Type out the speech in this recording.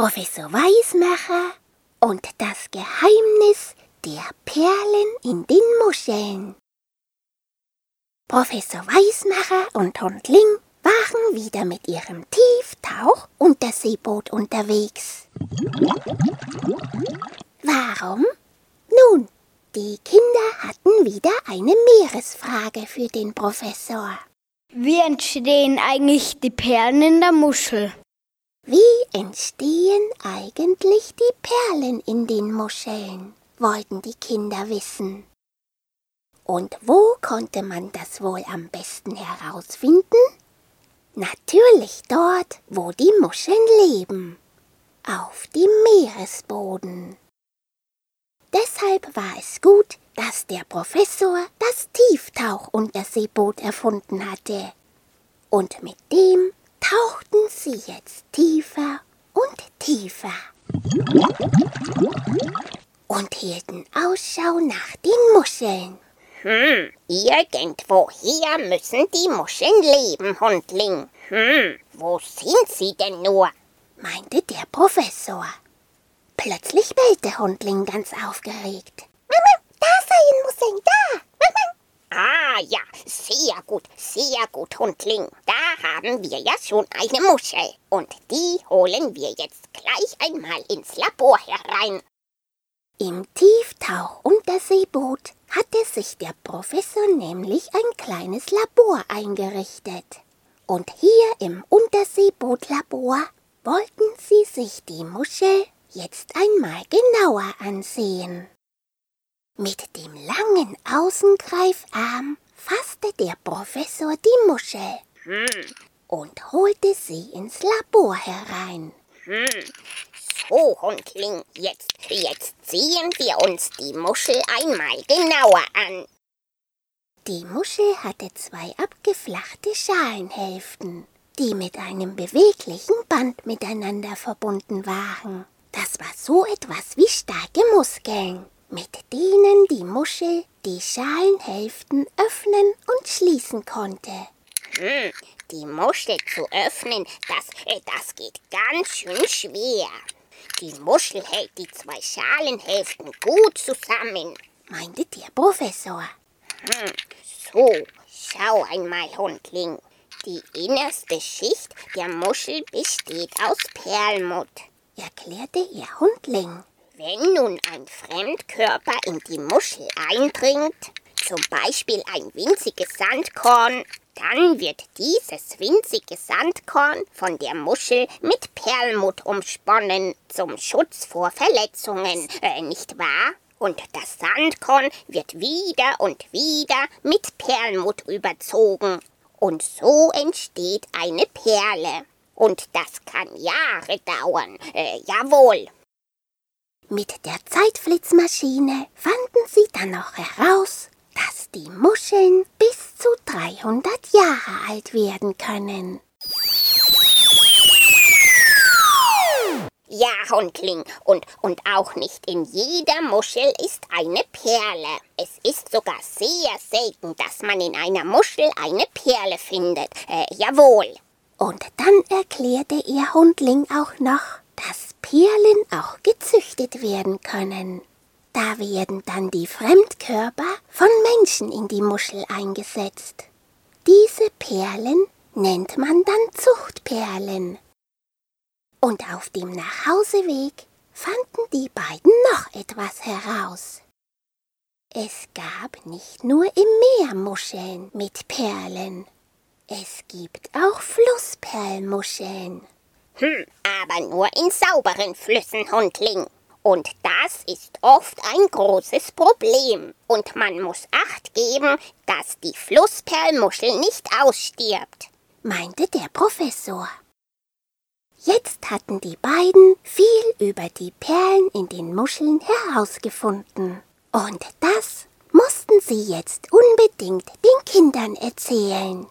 Professor Weismacher und das Geheimnis der Perlen in den Muscheln. Professor Weismacher und Hundling waren wieder mit ihrem Tieftauch-Unterseeboot unterwegs. Warum? Nun, die Kinder hatten wieder eine Meeresfrage für den Professor. Wie entstehen eigentlich die Perlen in der Muschel? Wie entstehen eigentlich die Perlen in den Muscheln? wollten die Kinder wissen. Und wo konnte man das wohl am besten herausfinden? Natürlich dort, wo die Muscheln leben, auf dem Meeresboden. Deshalb war es gut, dass der Professor das Tieftauchunterseeboot erfunden hatte. Und mit dem tauchten sie jetzt tiefer und tiefer und hielten Ausschau nach den Muscheln. Hm, irgendwoher müssen die Muscheln leben, Hundling. Hm, wo sind sie denn nur? meinte der Professor. Plötzlich bellte Hundling ganz aufgeregt. Mama, da seien Muscheln, da! Ah ja, sehr gut, sehr gut, Hundling. Da haben wir ja schon eine Muschel. Und die holen wir jetzt gleich einmal ins Labor herein. Im Tieftauch-Unterseeboot hatte sich der Professor nämlich ein kleines Labor eingerichtet. Und hier im Unterseebootlabor wollten sie sich die Muschel jetzt einmal genauer ansehen. Mit dem langen Außengreifarm fasste der Professor die Muschel Hm, und holte sie ins Labor herein. hm. So, Hundling, jetzt, jetzt sehen wir uns die Muschel einmal genauer an. Die Muschel hatte zwei abgeflachte Schalenhälften, die mit einem beweglichen Band miteinander verbunden waren. Das war so etwas wie starke Muskeln, mit denen die Muschel die Schalenhälften öffnen und schließen konnte. Hm, die Muschel zu öffnen, das, äh, das geht ganz schön schwer. Die Muschel hält die zwei Schalenhälften gut zusammen. meinte der Professor. Hm, so, schau einmal, Hundling. Die innerste Schicht der Muschel besteht aus Perlmutt. erklärte ihr Hundling. Wenn nun ein Fremdkörper in die Muschel eindringt, zum Beispiel ein winziges Sandkorn, dann wird dieses winzige Sandkorn von der Muschel mit Perlmutt umsponnen, zum Schutz vor Verletzungen, äh, nicht wahr? Und das Sandkorn wird wieder und wieder mit Perlmutt überzogen. Und so entsteht eine Perle. Und das kann Jahre dauern. Äh, jawohl. Mit der Zeitflitzmaschine fanden sie dann noch heraus, dass die Muscheln bis zu 300 Jahre alt werden können. Ja, Hundling, und, und auch nicht in jeder Muschel ist eine Perle. Es ist sogar sehr selten, dass man in einer Muschel eine Perle findet. Äh, jawohl. Und dann erklärte ihr Hundling auch noch, dass Perlen auch gezüchtet werden können. Da werden dann die Fremdkörper von Menschen in die Muschel eingesetzt. Diese Perlen nennt man dann Zuchtperlen. Und auf dem Nachhauseweg fanden die beiden noch etwas heraus. Es gab nicht nur im Meer Muscheln mit Perlen. Es gibt auch Flussperlmuscheln. Hm, aber nur in sauberen Flüssen, Hundling. Und das ist oft ein großes Problem. Und man muss Acht geben, dass die Flussperlmuschel nicht ausstirbt. meinte der Professor. Jetzt hatten die beiden viel über die Perlen in den Muscheln herausgefunden. Und das mussten sie jetzt unbedingt den Kindern erzählen.